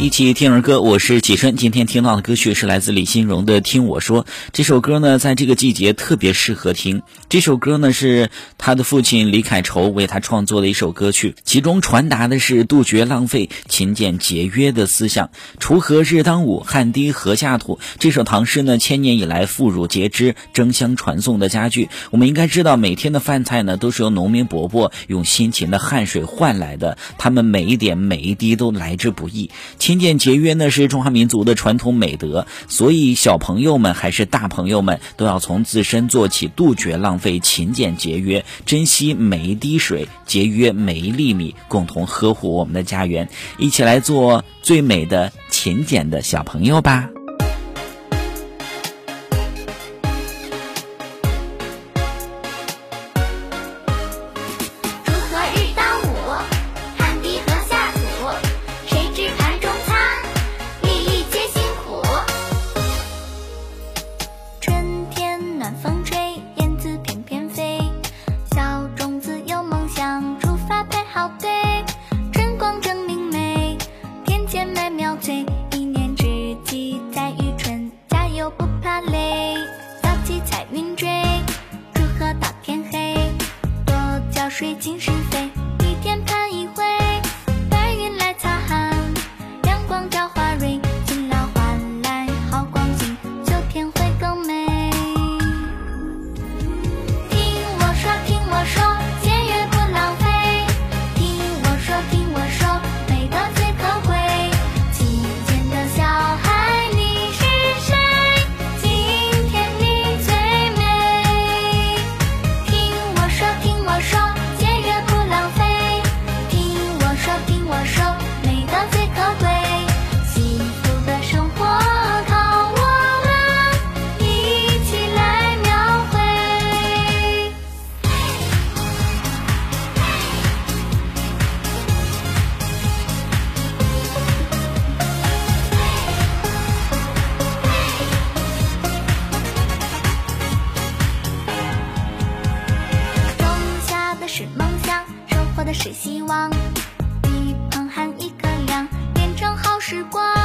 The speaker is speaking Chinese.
一起听儿歌，我是启春。今天听到的歌曲是来自李心荣的《听我说》。这首歌呢，在这个季节特别适合听。这首歌呢，是他的父亲李凯愁为他创作的一首歌曲，其中传达的是杜绝浪费、勤俭节约的思想。锄禾日当午，汗滴禾下土。这首唐诗呢，千年以来妇孺皆知、争相传颂的佳句。我们应该知道，每天的饭菜呢，都是由农民伯伯用辛勤的汗水换来的，他们每一点每一滴都来之不易。勤俭节约呢是中华民族的传统美德，所以小朋友们还是大朋友们都要从自身做起，杜绝浪费，勤俭节约，珍惜每一滴水，节约每一粒米，共同呵护我们的家园，一起来做最美的勤俭的小朋友吧。晚风吹燕子翩翩飞。小种子有梦想出发排好队春光正明媚田间麦苗翠一年之计在于春加油不怕累。早起彩云追锄禾到天黑。多浇水勤施肥是梦想，收获的是希望，一捧汗，一颗粮，变成好时光。